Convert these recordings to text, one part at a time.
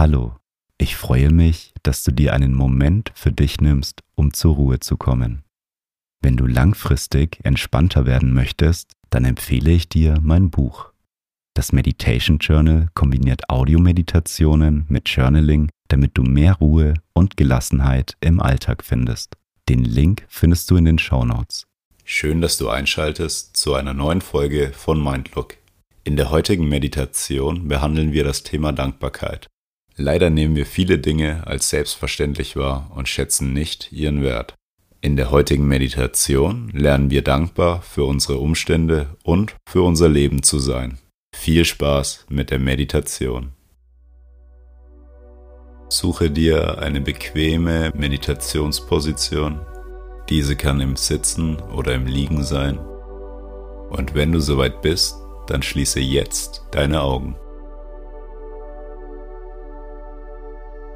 Hallo, ich freue mich, dass du dir einen Moment für dich nimmst, um zur Ruhe zu kommen. Wenn du langfristig entspannter werden möchtest, dann empfehle ich dir mein Buch. Das Meditation Journal kombiniert Audiomeditationen mit Journaling, damit du mehr Ruhe und Gelassenheit im Alltag findest. Den Link findest du in den Show Notes. Schön, dass du einschaltest zu einer neuen Folge von Mindlook. In der heutigen Meditation behandeln wir das Thema Dankbarkeit. Leider nehmen wir viele Dinge als selbstverständlich wahr und schätzen nicht ihren Wert. In der heutigen Meditation lernen wir dankbar für unsere Umstände und für unser Leben zu sein. Viel Spaß mit der Meditation. Suche dir eine bequeme Meditationsposition. Diese kann im Sitzen oder im Liegen sein. Und wenn du soweit bist, dann schließe jetzt deine Augen.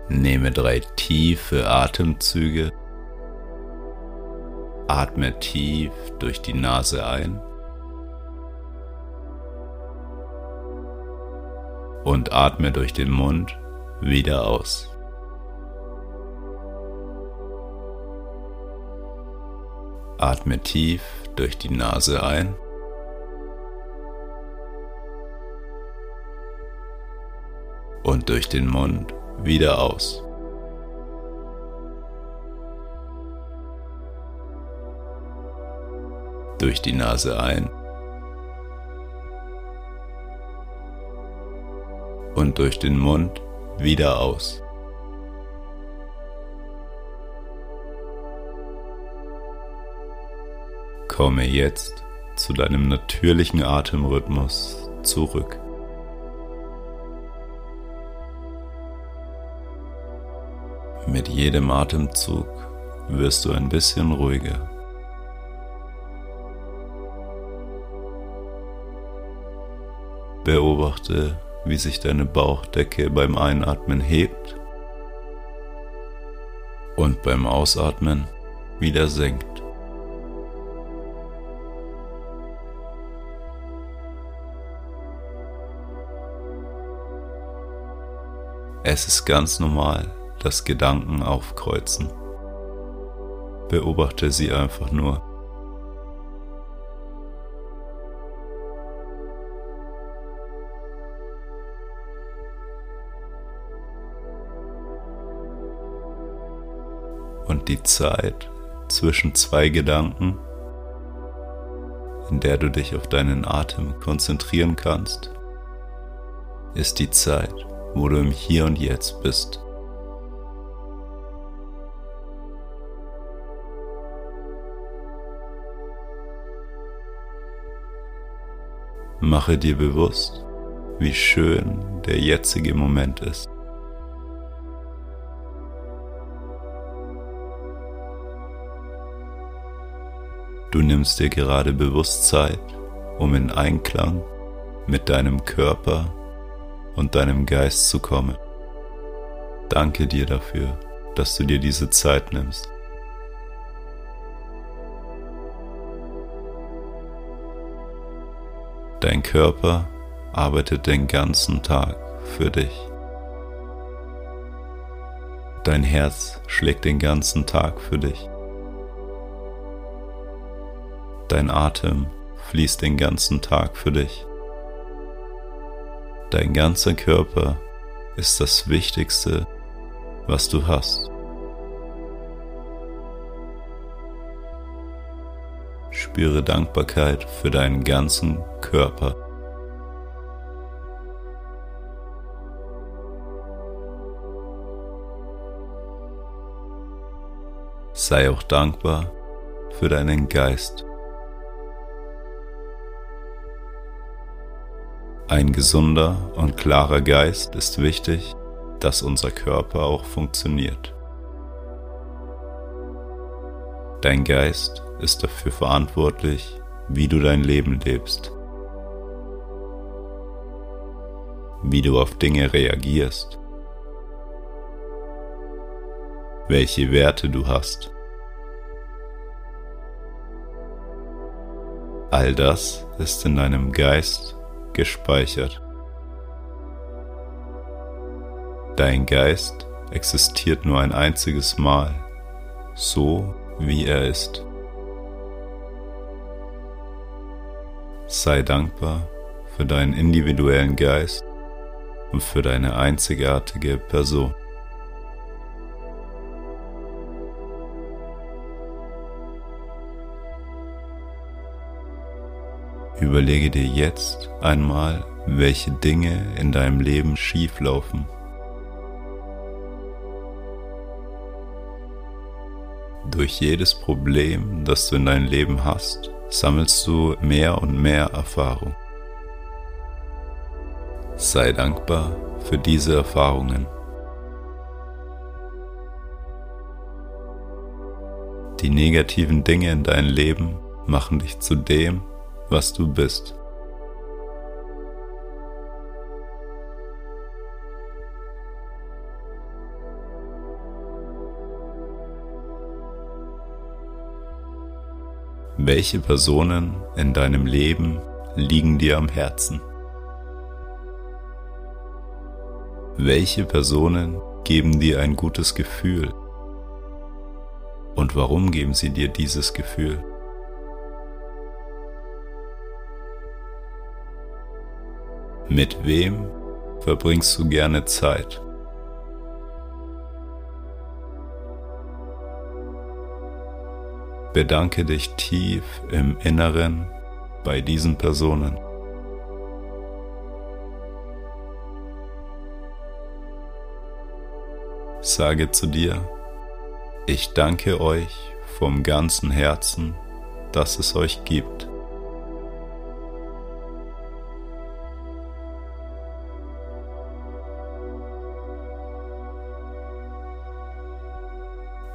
Nehme drei tiefe Atemzüge. Atme tief durch die Nase ein und atme durch den Mund wieder aus. Atme tief durch die Nase ein und durch den Mund wieder aus. Durch die Nase ein und durch den Mund wieder aus. Komme jetzt zu deinem natürlichen Atemrhythmus zurück. Jedem Atemzug wirst du ein bisschen ruhiger. Beobachte, wie sich deine Bauchdecke beim Einatmen hebt und beim Ausatmen wieder senkt. Es ist ganz normal, dass Gedanken aufkreuzen. Beobachte sie einfach nur. Und die Zeit zwischen zwei Gedanken, in der du dich auf deinen Atem konzentrieren kannst, ist die Zeit, wo du im Hier und Jetzt bist. Mache dir bewusst, wie schön der jetzige Moment ist. Du nimmst dir gerade bewusst Zeit, um in Einklang mit deinem Körper und deinem Geist zu kommen. Danke dir dafür, dass du dir diese Zeit nimmst. Dein Körper arbeitet den ganzen Tag für dich. Dein Herz schlägt den ganzen Tag für dich. Dein Atem fließt den ganzen Tag für dich. Dein ganzer Körper ist das Wichtigste, was du hast. Spüre Dankbarkeit für deinen ganzen Körper. Sei auch dankbar für deinen Geist. Ein gesunder und klarer Geist ist wichtig, dass unser Körper auch funktioniert. Dein Geist ist dafür verantwortlich, wie du dein Leben lebst, wie du auf Dinge reagierst, welche Werte du hast. All das ist in deinem Geist gespeichert. Dein Geist existiert nur ein einziges Mal, so wie er ist. Sei dankbar für deinen individuellen Geist und für deine einzigartige Person. Überlege dir jetzt einmal, welche Dinge in deinem Leben schief laufen. Durch jedes Problem, das du in deinem Leben hast, sammelst du mehr und mehr Erfahrung. Sei dankbar für diese Erfahrungen. Die negativen Dinge in deinem Leben machen dich zu dem, was du bist. Welche Personen in deinem Leben liegen dir am Herzen? Welche Personen geben dir ein gutes Gefühl? Und warum geben sie dir dieses Gefühl? Mit wem verbringst du gerne Zeit? Bedanke dich tief im Inneren bei diesen Personen. Sage zu dir, ich danke euch vom ganzen Herzen, dass es euch gibt.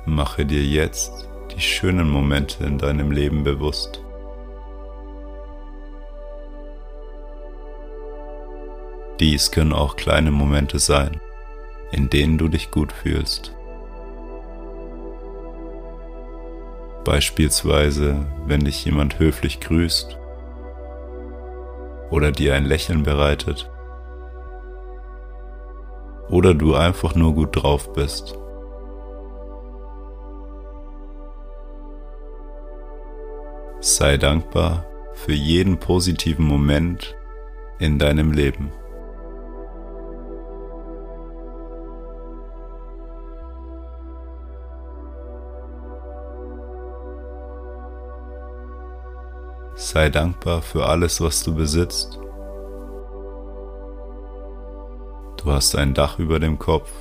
Mache dir jetzt die schönen Momente in deinem Leben bewusst. Dies können auch kleine Momente sein, in denen du dich gut fühlst. Beispielsweise, wenn dich jemand höflich grüßt oder dir ein Lächeln bereitet oder du einfach nur gut drauf bist. Sei dankbar für jeden positiven Moment in deinem Leben. Sei dankbar für alles, was du besitzt. Du hast ein Dach über dem Kopf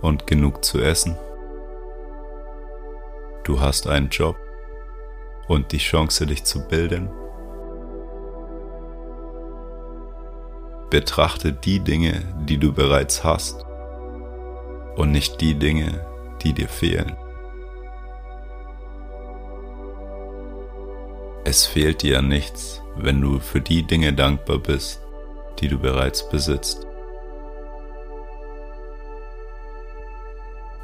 und genug zu essen. Du hast einen Job und die Chance, dich zu bilden. Betrachte die Dinge, die du bereits hast und nicht die Dinge, die dir fehlen. Es fehlt dir an nichts, wenn du für die Dinge dankbar bist, die du bereits besitzt.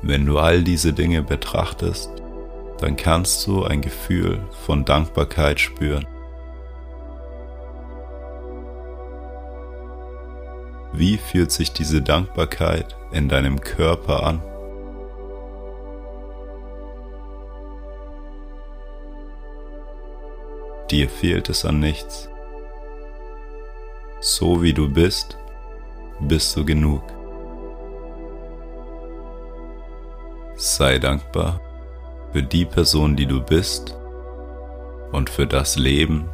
Wenn du all diese Dinge betrachtest, dann kannst du ein Gefühl von Dankbarkeit spüren. Wie fühlt sich diese Dankbarkeit in deinem Körper an? Dir fehlt es an nichts. So wie du bist, bist du genug. Sei dankbar für die Person, die du bist und für das Leben,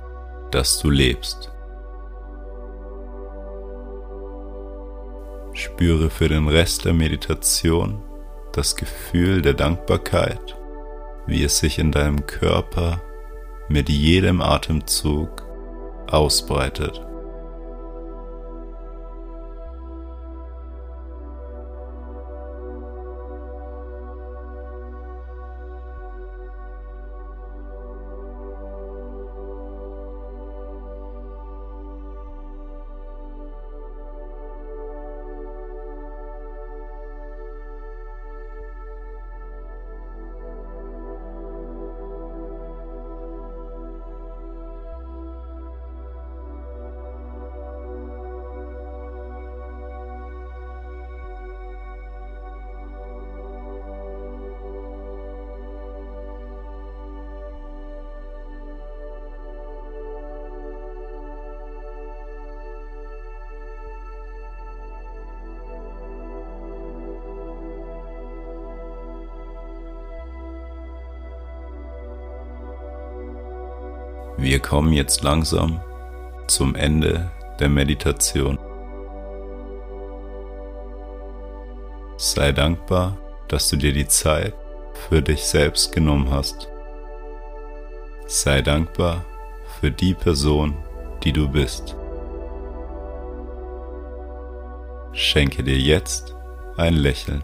das du lebst. Spüre für den Rest der Meditation das Gefühl der Dankbarkeit, wie es sich in deinem Körper mit jedem Atemzug ausbreitet. Wir kommen jetzt langsam zum Ende der Meditation. Sei dankbar, dass du dir die Zeit für dich selbst genommen hast. Sei dankbar für die Person, die du bist. Schenke dir jetzt ein Lächeln.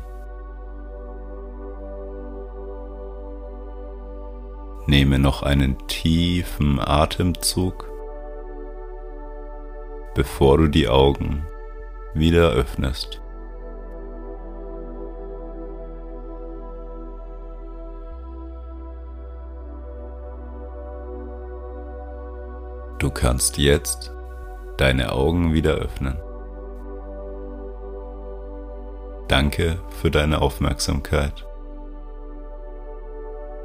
Nehme noch einen tiefen Atemzug, bevor du die Augen wieder öffnest. Du kannst jetzt deine Augen wieder öffnen. Danke für deine Aufmerksamkeit.